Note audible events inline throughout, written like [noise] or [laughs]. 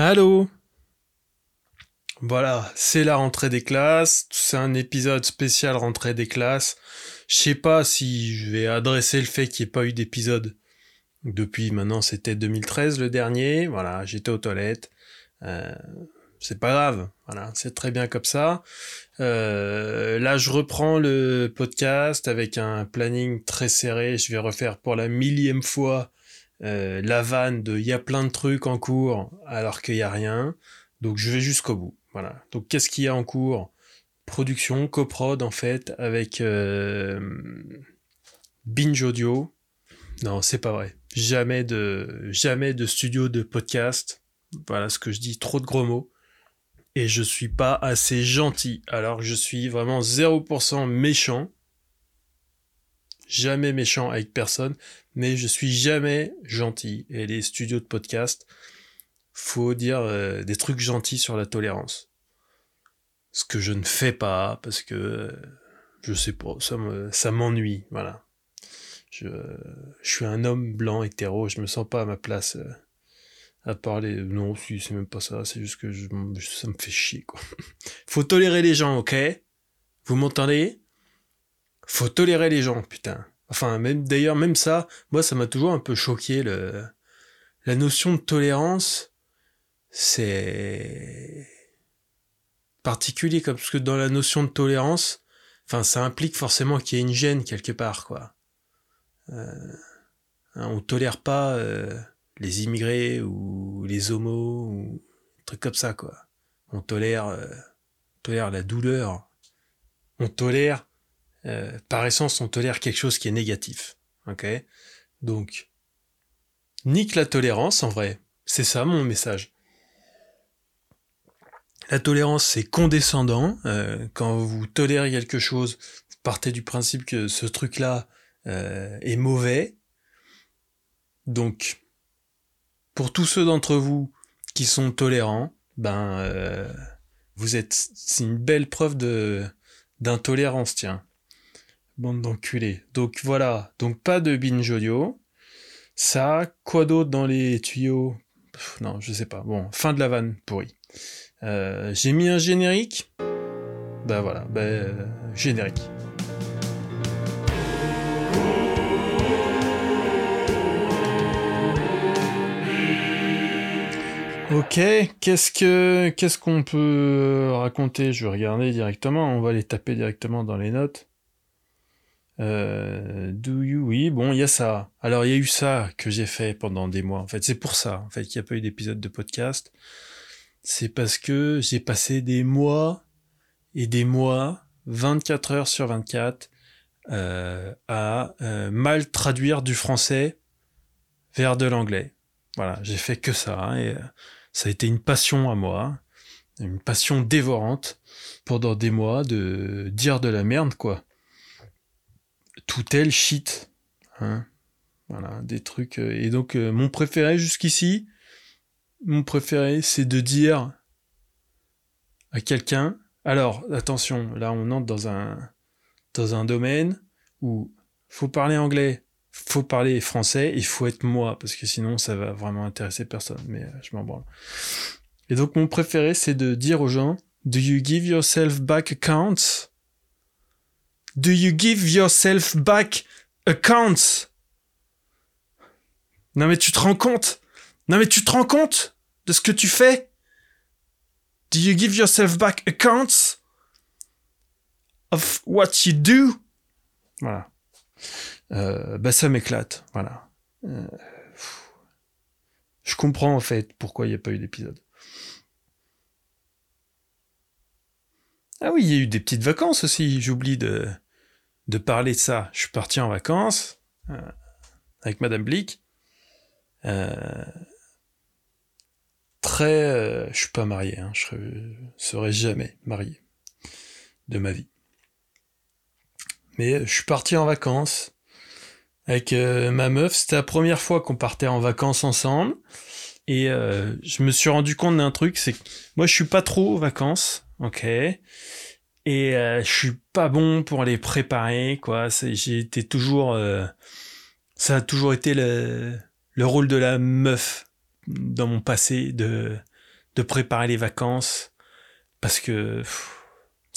Allô? Voilà, c'est la rentrée des classes, c'est un épisode spécial rentrée des classes. Je sais pas si je vais adresser le fait qu'il n'y ait pas eu d'épisode depuis maintenant c'était 2013 le dernier, voilà, j'étais aux toilettes. Euh, c'est pas grave, voilà, c'est très bien comme ça. Euh, là, je reprends le podcast avec un planning très serré. Je vais refaire pour la millième fois euh, la vanne de il y a plein de trucs en cours alors qu'il y a rien. Donc je vais jusqu'au bout. Voilà. Donc qu'est-ce qu'il y a en cours? Production, coprod en fait avec euh, Binge Audio. Non, c'est pas vrai. Jamais de jamais de studio de podcast. Voilà ce que je dis. Trop de gros mots. Et je suis pas assez gentil. Alors je suis vraiment 0% méchant jamais méchant avec personne, mais je suis jamais gentil. Et les studios de podcast, faut dire euh, des trucs gentils sur la tolérance. Ce que je ne fais pas, parce que euh, je sais pas, ça m'ennuie, voilà. Je, je, suis un homme blanc hétéro, je me sens pas à ma place euh, à parler. Non, si, c'est même pas ça, c'est juste que ça me fait chier, quoi. [laughs] faut tolérer les gens, ok? Vous m'entendez? Faut tolérer les gens, putain. Enfin, même d'ailleurs, même ça, moi, ça m'a toujours un peu choqué le la notion de tolérance. C'est particulier comme parce que dans la notion de tolérance, enfin, ça implique forcément qu'il y ait une gêne quelque part, quoi. Euh, hein, on tolère pas euh, les immigrés ou les homos ou trucs comme ça, quoi. On tolère, euh, on tolère la douleur. On tolère euh, par essence, on tolère quelque chose qui est négatif. Ok? Donc, nique la tolérance, en vrai. C'est ça mon message. La tolérance, c'est condescendant. Euh, quand vous tolérez quelque chose, vous partez du principe que ce truc-là euh, est mauvais. Donc, pour tous ceux d'entre vous qui sont tolérants, ben, vous êtes, c'est une belle preuve de d'intolérance, tiens. Bande d'enculés. Donc voilà, donc pas de binge audio. Ça, quoi d'autre dans les tuyaux? Non, je sais pas. Bon, fin de la vanne pourri. Euh, j'ai mis un générique. Bah voilà, bah, euh, générique. Ok, qu'est-ce que qu'est-ce qu'on peut raconter? Je vais regarder directement, on va les taper directement dans les notes. Euh, do you, oui, bon, il y a ça. Alors, il y a eu ça que j'ai fait pendant des mois. En fait, c'est pour ça, en fait, qu'il n'y a pas eu d'épisode de podcast. C'est parce que j'ai passé des mois et des mois, 24 heures sur 24, euh, à euh, mal traduire du français vers de l'anglais. Voilà, j'ai fait que ça. Hein, et euh, ça a été une passion à moi, une passion dévorante pendant des mois de dire de la merde, quoi tout tel shit. Hein. Voilà, des trucs. Euh, et donc, euh, mon préféré jusqu'ici, mon préféré, c'est de dire à quelqu'un. Alors, attention, là, on entre dans un, dans un domaine où faut parler anglais, faut parler français, il faut être moi, parce que sinon, ça va vraiment intéresser personne. Mais euh, je m'en branle. Et donc, mon préféré, c'est de dire aux gens Do you give yourself back accounts? Do you give yourself back accounts? Non mais tu te rends compte? Non mais tu te rends compte de ce que tu fais? Do you give yourself back accounts of what you do? Voilà. Euh, bah ça m'éclate. Voilà. Euh, je comprends en fait pourquoi il n'y a pas eu d'épisode. Ah oui, il y a eu des petites vacances aussi, j'oublie de, de parler de ça. Je suis parti en vacances euh, avec Madame Blick. Euh, très, euh, je suis pas marié, hein, je serai jamais marié de ma vie. Mais je suis parti en vacances avec ma meuf. C'était la première fois qu'on partait en vacances ensemble. Et je me suis rendu compte d'un truc, c'est que moi je suis pas trop aux vacances, ok et euh, je suis pas bon pour les préparer quoi j'ai été toujours euh, ça a toujours été le, le rôle de la meuf dans mon passé de de préparer les vacances parce que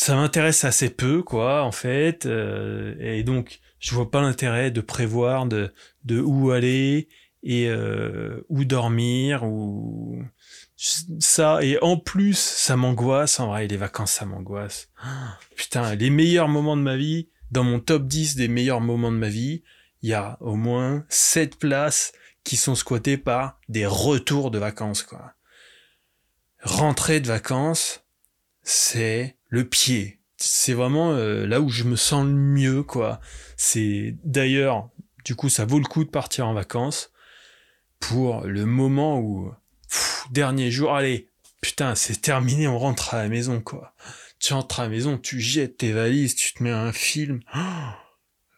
ça m'intéresse assez peu, quoi, en fait. Euh, et donc, je vois pas l'intérêt de prévoir de, de où aller et euh, où dormir ou ça et en plus ça m'angoisse. En vrai les vacances ça m'angoisse. Putain les meilleurs moments de ma vie dans mon top 10 des meilleurs moments de ma vie il y a au moins 7 places qui sont squattées par des retours de vacances quoi. Rentrer de vacances c'est le pied. C'est vraiment euh, là où je me sens le mieux quoi. C'est d'ailleurs du coup ça vaut le coup de partir en vacances pour le moment où dernier jour, allez, putain, c'est terminé, on rentre à la maison, quoi. Tu rentres à la maison, tu jettes tes valises, tu te mets un film.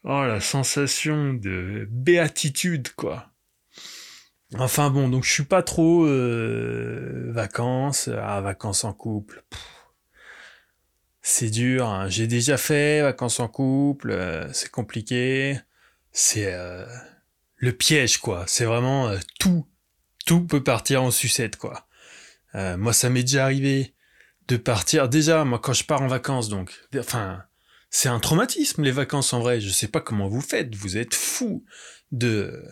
Oh, la sensation de béatitude, quoi. Enfin bon, donc je suis pas trop euh, vacances, ah, vacances en couple. C'est dur, hein. j'ai déjà fait vacances en couple, euh, c'est compliqué. C'est euh, le piège, quoi. C'est vraiment tout tout peut partir en sucette, quoi. Euh, moi, ça m'est déjà arrivé de partir. Déjà, moi, quand je pars en vacances, donc, enfin, c'est un traumatisme, les vacances, en vrai. Je sais pas comment vous faites. Vous êtes fou de,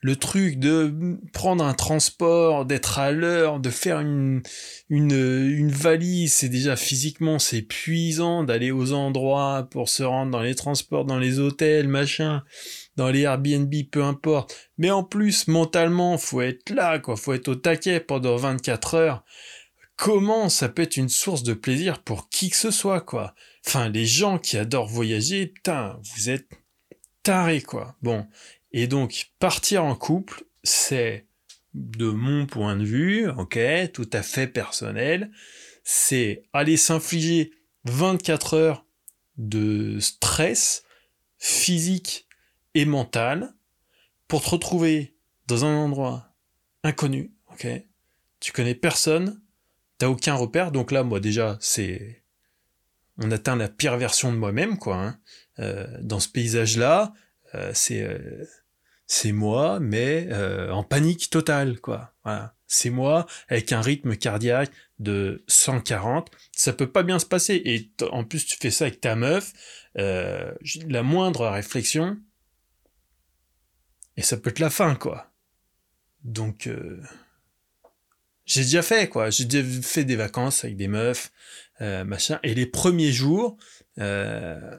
le truc de prendre un transport, d'être à l'heure, de faire une, une, valise, c'est déjà physiquement, c'est épuisant d'aller aux endroits pour se rendre dans les transports, dans les hôtels, machin dans les Airbnb, peu importe. Mais en plus, mentalement, faut être là, quoi. Faut être au taquet pendant 24 heures. Comment ça peut être une source de plaisir pour qui que ce soit, quoi? Enfin, les gens qui adorent voyager, putain, vous êtes tarés, quoi. Bon. Et donc, partir en couple, c'est, de mon point de vue, ok, tout à fait personnel, c'est aller s'infliger 24 heures de stress physique et mentale pour te retrouver dans un endroit inconnu, ok? Tu connais personne, t'as aucun repère, donc là, moi déjà, c'est... On atteint la pire version de moi-même, quoi. Hein. Euh, dans ce paysage-là, euh, c'est... Euh, c'est moi, mais en panique totale, quoi. C'est moi avec un rythme cardiaque de 140. Ça peut pas bien se passer. Et en plus, tu fais ça avec ta meuf. la moindre réflexion, et ça peut être la fin, quoi. Donc, euh, j'ai déjà fait, quoi. J'ai déjà fait des vacances avec des meufs, euh, machin. Et les premiers jours, euh,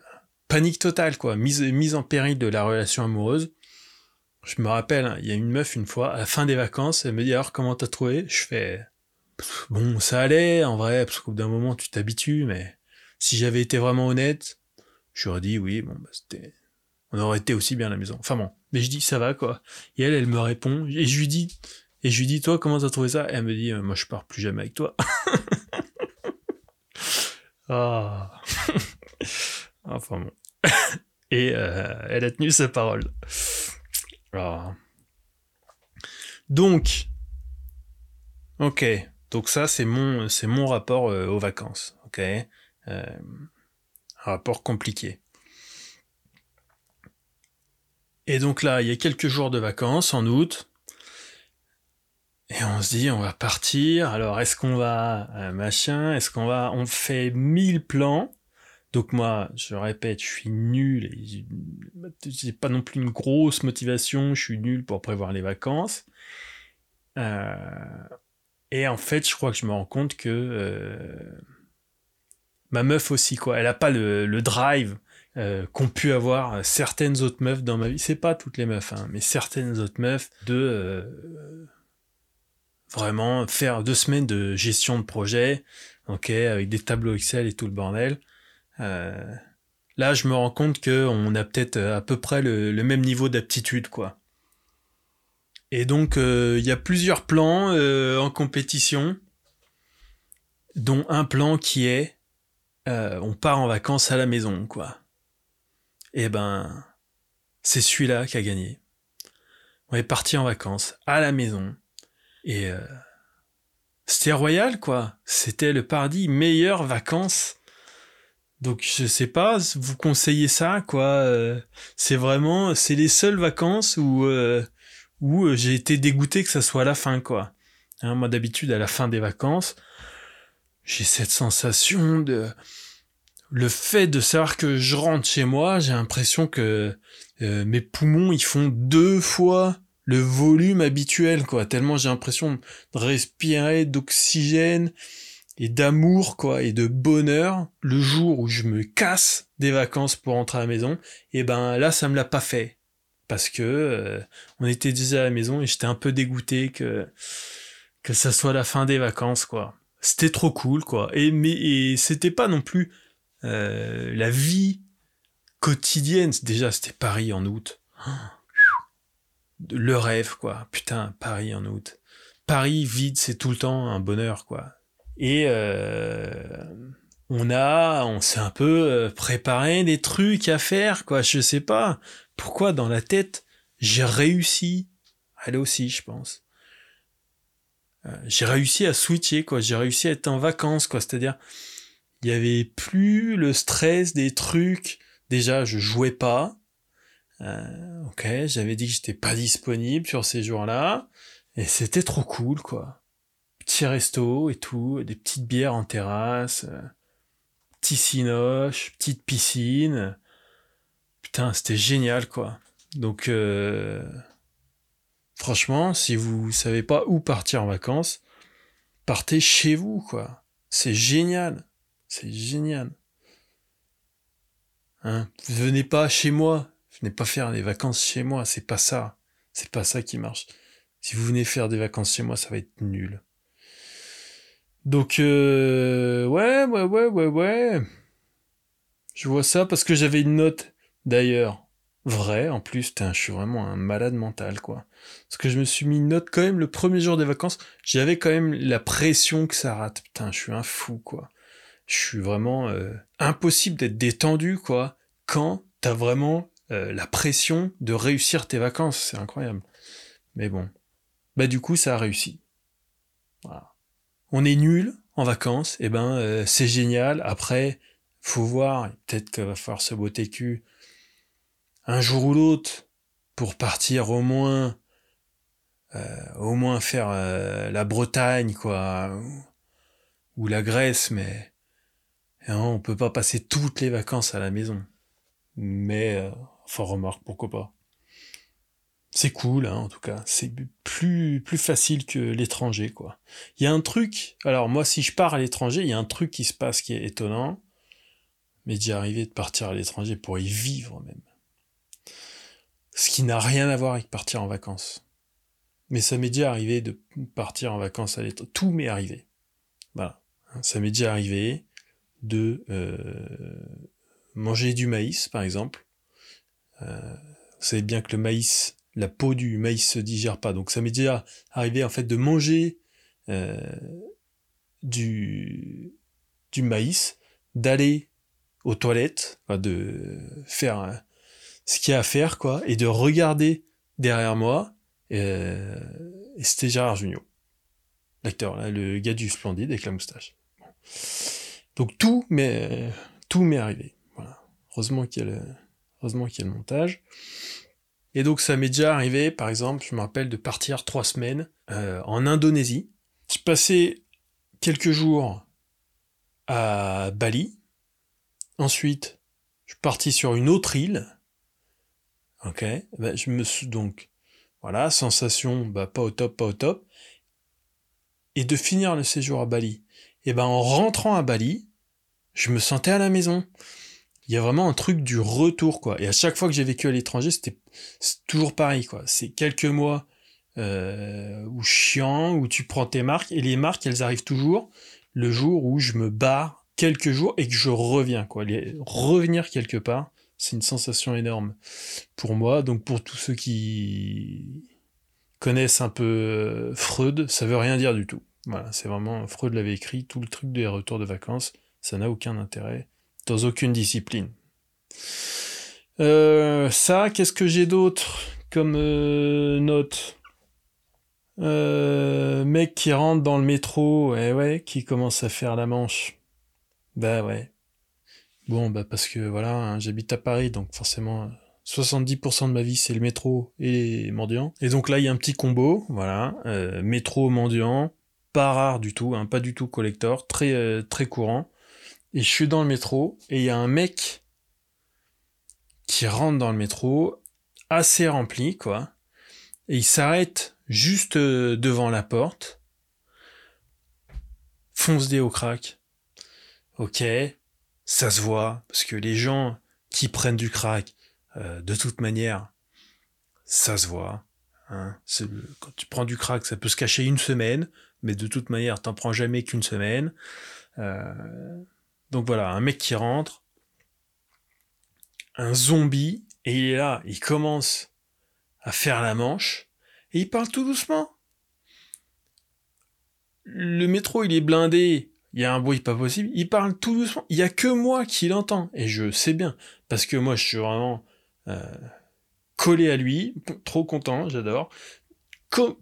panique totale, quoi. Mise, mise en péril de la relation amoureuse. Je me rappelle, hein, il y a une meuf une fois, à la fin des vacances, elle me dit alors comment t'as trouvé? Je fais bon, ça allait en vrai, parce qu'au bout d'un moment tu t'habitues, mais si j'avais été vraiment honnête, j'aurais dit oui, bon, bah, c'était, on aurait été aussi bien à la maison. Enfin bon, mais je dis ça va quoi. Et elle, elle me répond et je lui dis et je lui dis toi comment t'as trouvé ça? Et Elle me dit euh, moi je pars plus jamais avec toi. [laughs] ah. [laughs] enfin bon. [laughs] et euh, elle a tenu sa parole. Ah. Donc, ok. Donc ça c'est mon rapport euh, aux vacances. Ok? rapport compliqué. Et donc là, il y a quelques jours de vacances en août. Et on se dit, on va partir. Alors, est-ce qu'on va, euh, machin, est-ce qu'on va, on fait mille plans. Donc moi, je répète, je suis nul. J'ai pas non plus une grosse motivation. Je suis nul pour prévoir les vacances. Euh, et en fait, je crois que je me rends compte que euh, ma meuf aussi, quoi. Elle a pas le, le drive euh, qu'ont pu avoir certaines autres meufs dans ma vie. C'est pas toutes les meufs, hein, mais certaines autres meufs de euh, vraiment faire deux semaines de gestion de projet, ok, avec des tableaux Excel et tout le bordel. Euh, là, je me rends compte que on a peut-être à peu près le, même niveau d'aptitude, quoi. Et donc, il y a plusieurs plans en compétition, dont un plan qui est on part en vacances à la maison, quoi eh ben, c'est celui-là qui a gagné. On est parti en vacances à la maison et euh, c'était royal quoi. C'était le paradis, meilleures vacances. Donc je sais pas, vous conseillez ça quoi. Euh, c'est vraiment, c'est les seules vacances où euh, où j'ai été dégoûté que ça soit la fin quoi. Hein, moi, d'habitude, à la fin des vacances, j'ai cette sensation de... Le fait de savoir que je rentre chez moi, j'ai l'impression que euh, mes poumons, ils font deux fois le volume habituel, quoi. Tellement j'ai l'impression de respirer d'oxygène et d'amour, quoi, et de bonheur le jour où je me casse des vacances pour rentrer à la maison. Et ben là, ça me l'a pas fait parce que euh, on était déjà à la maison et j'étais un peu dégoûté que que ça soit la fin des vacances, quoi. C'était trop cool, quoi. Et mais et c'était pas non plus euh, la vie quotidienne. Déjà, c'était Paris en août le rêve, quoi. Putain, Paris en août. Paris vide, c'est tout le temps un bonheur, quoi. Et euh, on a, on s'est un peu euh, préparé des trucs à faire, quoi. Je sais pas pourquoi dans la tête j'ai réussi. Elle aussi, je pense. Euh, j'ai réussi à switcher, quoi. J'ai réussi à être en vacances, quoi. C'est-à-dire, il y avait plus le stress des trucs. Déjà, je jouais pas. Euh, ok, j'avais dit que j'étais pas disponible sur ces jours-là, et c'était trop cool, quoi. Petit resto et tout, des petites bières en terrasse, euh, petit cinoche, petite piscine. Putain, c'était génial, quoi. Donc, euh, franchement, si vous savez pas où partir en vacances, partez chez vous, quoi. C'est génial. C'est génial. Hein venez pas chez moi, Venez pas faire des vacances chez moi, c'est pas ça. C'est pas ça qui marche. Si vous venez faire des vacances chez moi, ça va être nul. Donc, euh, ouais, ouais, ouais, ouais, ouais. Je vois ça parce que j'avais une note, d'ailleurs, vraie, en plus, je suis vraiment un malade mental, quoi. Parce que je me suis mis une note quand même le premier jour des vacances, j'avais quand même la pression que ça rate. Putain, je suis un fou, quoi. Je suis vraiment euh, impossible d'être détendu, quoi, quand t'as vraiment euh, la pression de réussir tes vacances, c'est incroyable. Mais bon, bah du coup ça a réussi. Voilà. On est nul en vacances, et eh ben euh, c'est génial. Après, faut voir, peut-être qu'il va falloir se botter cul un jour ou l'autre pour partir au moins, au moins faire la Bretagne quoi, ou, la Grèce, mais on peut pas passer toutes les vacances à la maison. Mais Enfin, remarque, pourquoi pas. C'est cool, hein, en tout cas. C'est plus, plus facile que l'étranger, quoi. Il y a un truc, alors moi, si je pars à l'étranger, il y a un truc qui se passe qui est étonnant. Mais d'y arriver de partir à l'étranger pour y vivre, même. Ce qui n'a rien à voir avec partir en vacances. Mais ça m'est déjà arrivé de partir en vacances à l'étranger. Tout m'est arrivé. Voilà. Ça m'est déjà arrivé de euh, manger du maïs, par exemple, euh, vous savez bien que le maïs, la peau du maïs se digère pas. Donc ça m'est déjà arrivé en fait de manger euh, du, maïs, d'aller aux toilettes, de faire ce qu'il y a à faire, quoi, et de regarder derrière moi, et c'était Gérard Jugnot, l'acteur, le gars du Splendide avec la moustache. Donc tout m'est tout m'est arrivé. Voilà. Heureusement qu'il y a le, Heureusement qu'il y a le montage. Et donc ça m'est déjà arrivé, par exemple, je me rappelle de partir trois semaines euh, en Indonésie. Je passais quelques jours à Bali. Ensuite, je suis parti sur une autre île. Ok, ben, je me suis donc voilà sensation bah, pas au top, pas au top. Et de finir le séjour à Bali. Et ben en rentrant à Bali, je me sentais à la maison il y a vraiment un truc du retour, quoi. Et à chaque fois que j'ai vécu à l'étranger, c'était toujours pareil, quoi. C'est quelques mois euh, où chiant, où tu prends tes marques, et les marques, elles arrivent toujours le jour où je me barre quelques jours et que je reviens, quoi. revenir quelque part, c'est une sensation énorme pour moi. Donc pour tous ceux qui connaissent un peu euh, Freud, ça veut rien dire du tout. Voilà, c'est vraiment Freud l'avait écrit, tout le truc des retours de vacances, ça n'a aucun intérêt dans aucune discipline. Euh, ça, qu'est-ce que j'ai d'autre comme euh, note? Euh, Mec qui rentre dans le métro, et ouais, qui commence à faire la manche. Bah ouais. Bon, bah parce que voilà, hein, j'habite à Paris, donc forcément, 70% de ma vie, c'est le métro et les mendiants. Et donc là, il y a un petit combo, voilà, métro, mendiant, pas rare du tout, hein, pas du tout collector, très courant. Et je suis dans le métro, et il y a un mec qui rentre dans le métro, assez rempli, quoi. Et il s'arrête juste euh, devant la porte, fonce des au crack. Ok, ça se voit, parce que les gens qui prennent du crack, euh, de toute manière, ça se voit. Hein. Quand tu prends du crack, ça peut se cacher une semaine, mais de toute manière, t'en prends jamais qu'une semaine. Euh, donc voilà, un mec qui rentre, un zombie, et il est là, il commence à faire la manche, et il parle tout doucement. Le métro, il est blindé, il y a un bruit pas possible, il parle tout doucement, il y a que moi qui l'entends, et je sais bien, parce que moi je suis vraiment euh, collé à lui, trop content, j'adore,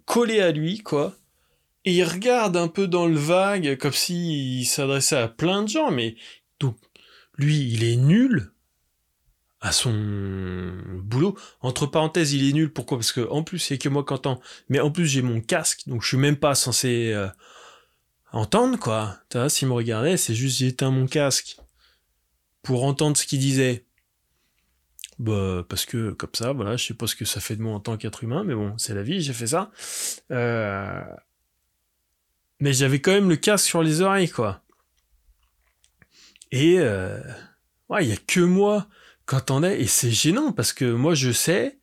collé à lui, quoi, il regarde un peu dans le vague, comme s'il s'adressait à plein de gens, mais donc, lui, il est nul à son boulot. Entre parenthèses, il est nul, pourquoi? Parce que en plus, c'est que moi qui entends, mais en plus j'ai mon casque, donc je suis même pas censé euh, entendre, quoi. Vois, s'il me regardait, c'est juste j'ai éteint mon casque pour entendre ce qu'il disait. Bah, parce que comme ça, voilà, je sais pas ce que ça fait de moi en tant qu'être humain, mais bon, c'est la vie, j'ai fait ça. Euh, mais j'avais quand même le casque sur les oreilles, quoi. Et euh... ouais, il y a que moi est, et c'est gênant parce que moi je sais,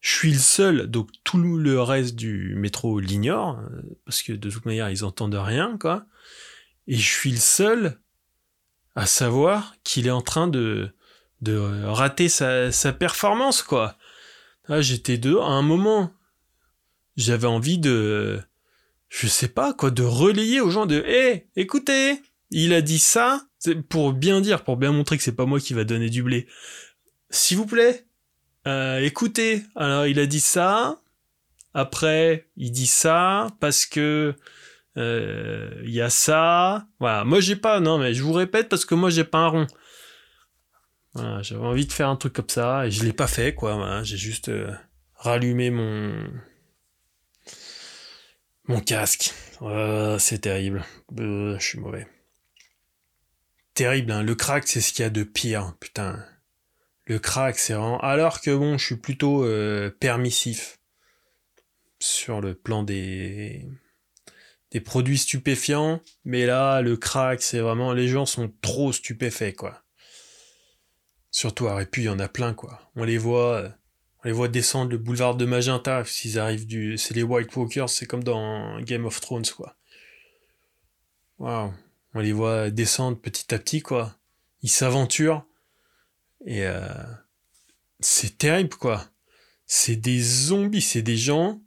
je suis le seul, donc tout le reste du métro l'ignore, euh, parce que de toute manière ils entendent rien, quoi. Et je suis le seul à savoir qu'il est en train de de rater sa, sa performance, quoi. Ah, j'étais deux. À un moment, j'avais envie de, je sais pas, quoi, de relayer aux gens de, hé, écoutez, il a dit ça, pour bien dire, pour bien montrer que c'est pas moi qui va donner du blé. S'il vous plaît, euh, écoutez, alors il a dit ça, après il dit ça, parce que euh, il y a ça, voilà, moi j'ai pas, non mais je vous répète parce que moi j'ai pas un rond. J'avais envie de faire un truc comme ça et je l'ai pas fait quoi. j'ai juste euh, rallumé mon mon casque. c'est terrible. Euh, je suis mauvais. Terrible. Hein. Le crack, c'est ce qu'il y a de pire. Putain. Le crack, c'est vraiment. Alors que bon, je suis plutôt euh, permissif sur le plan des des produits stupéfiants, mais là, le crack, c'est vraiment les gens sont trop stupéfaits quoi. Surtout à Répu, il y en a plein, quoi. On les voit, euh, on les voit descendre le boulevard de Magenta, s'ils arrivent du, c'est les White Walkers, c'est comme dans Game of Thrones, quoi. Waouh. On les voit descendre petit à petit, quoi. Ils s'aventurent. Et euh, c'est terrible, quoi. C'est des zombies, c'est des gens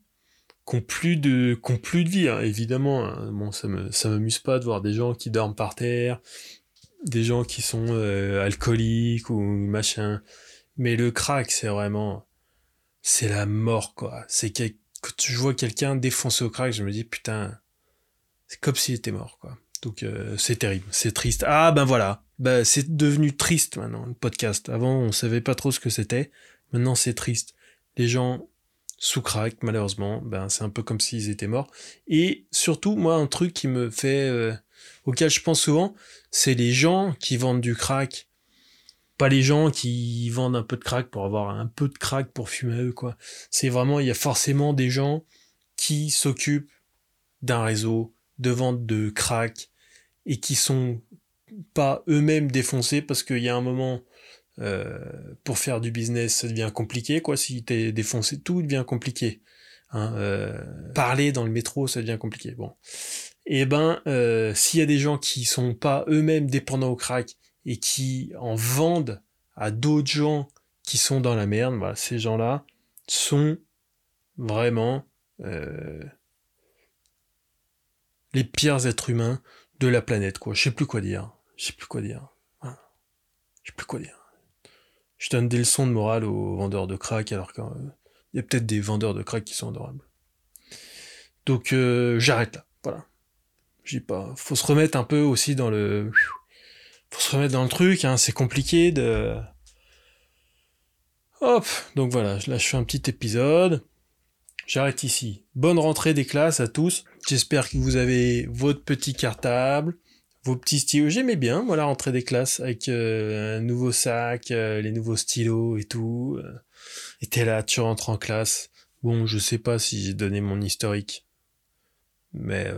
qui ont plus de, qui ont plus de vie, hein. évidemment. Hein. Bon, ça me, ça m'amuse pas de voir des gens qui dorment par terre, des gens qui sont euh, alcooliques ou machin. Mais le crack, c'est vraiment, c'est la mort, quoi. C'est que quand je vois quelqu'un défoncer au crack, je me dis, putain, c'est comme s'il était mort, quoi. Donc, euh, c'est terrible, c'est triste. Ah, ben voilà. Ben, c'est devenu triste maintenant, le podcast. Avant, on savait pas trop ce que c'était. Maintenant, c'est triste. Les gens sous crack, malheureusement, ben, c'est un peu comme s'ils étaient morts. Et surtout, moi, un truc qui me fait, euh, auquel je pense souvent, c'est les gens qui vendent du crack. Pas les gens qui vendent un peu de crack pour avoir un peu de crack pour fumer eux, quoi. C'est vraiment, il y a forcément des gens qui s'occupent d'un réseau de vente de crack et qui sont pas eux-mêmes défoncés parce qu'il y a un moment euh, pour faire du business ça devient compliqué quoi. Si t'es défoncé tout devient compliqué hein, euh, parler dans le métro ça devient compliqué. Bon. Et eh ben euh, s'il y a des gens qui sont pas eux-mêmes dépendants au crack et qui en vendent à d'autres gens qui sont dans la merde, ces gens-là sont vraiment euh, les pires êtres humains de la planète, quoi. Je sais plus quoi dire. Je sais plus quoi dire. Je sais plus quoi dire. Je donne des leçons de morale aux vendeurs de crack alors qu'il y a peut-être des vendeurs de crack qui sont adorables. Donc euh, j'arrête là. Voilà. J'ai pas. Faut se remettre un peu aussi dans le. Faut se remettre dans le truc. Hein. C'est compliqué de. Hop, donc voilà, là je fais un petit épisode. J'arrête ici. Bonne rentrée des classes à tous. J'espère que vous avez votre petit cartable, vos petits stylos. J'aimais bien, moi, la rentrée des classes avec euh, un nouveau sac, euh, les nouveaux stylos et tout. Euh. et t'es là, tu rentres en classe. Bon, je sais pas si j'ai donné mon historique. Mais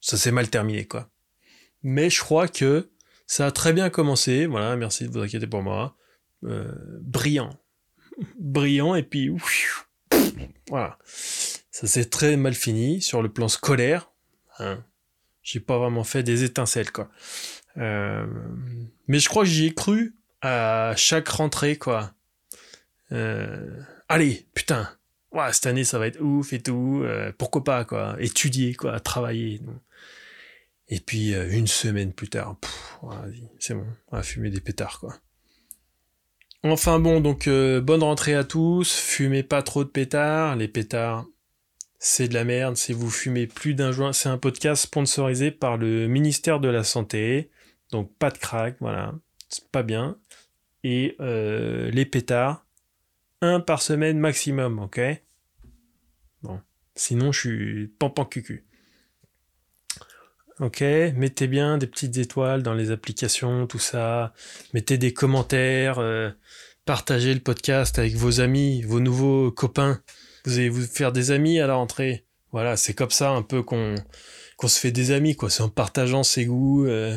ça s'est mal terminé, quoi. Mais je crois que ça a très bien commencé. Voilà, merci de vous inquiéter pour moi. brillant. [laughs] brillant, et puis... Voilà. Ça s'est très mal fini sur le plan scolaire. Hein. J'ai pas vraiment fait des étincelles, quoi. Euh, mais je crois que j'y ai cru à chaque rentrée, quoi. Euh, allez, putain, ouais, cette année ça va être ouf et tout. Euh, pourquoi pas, quoi. Étudier, quoi, travailler. Et puis une semaine plus tard, c'est bon, on va fumer des pétards, quoi. Enfin bon, donc euh, bonne rentrée à tous, fumez pas trop de pétards, les pétards c'est de la merde, si vous fumez plus d'un joint, c'est un podcast sponsorisé par le ministère de la Santé, donc pas de crack, voilà, c'est pas bien, et euh, les pétards, un par semaine maximum, ok? Bon, sinon je suis pampan cucu. Ok, mettez bien des petites étoiles dans les applications, tout ça. Mettez des commentaires, euh, partagez le podcast avec vos amis, vos nouveaux copains. Vous allez vous faire des amis à la rentrée. Voilà, c'est comme ça un peu qu'on se fait des amis, quoi. C'est en partageant ses goûts. Euh.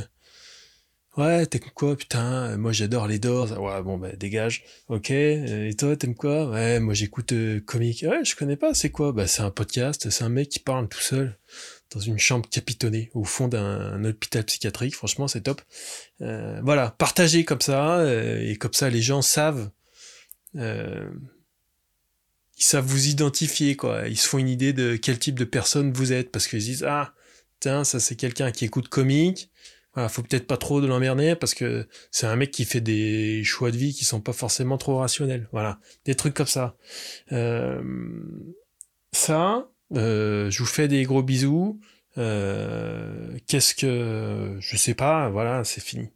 Ouais, t'aimes quoi, putain? Moi j'adore les Doors. Ouais, bon, bah dégage. Ok. Euh, et toi, t'aimes quoi? Ouais, moi j'écoute comique. Ouais, je connais pas. C'est quoi? Bah c'est un podcast. C'est un mec qui parle tout seul dans une chambre capitonnée au fond d'un hôpital psychiatrique. Franchement, c'est top. Euh, voilà, partagez comme ça, euh, et comme ça, les gens savent. Euh, ils savent vous identifier, quoi. Ils se font une idée de quel type de personne vous êtes, parce qu'ils disent Ah, tiens, ça c'est quelqu'un qui écoute comique. Voilà, faut peut-être pas trop de l'emmerder parce que c'est un mec qui fait des choix de vie qui sont pas forcément trop rationnels. Voilà, des trucs comme ça. ça, euh, je vous fais des gros bisous. Euh, qu'est-ce que... Je sais pas, voilà, c'est fini.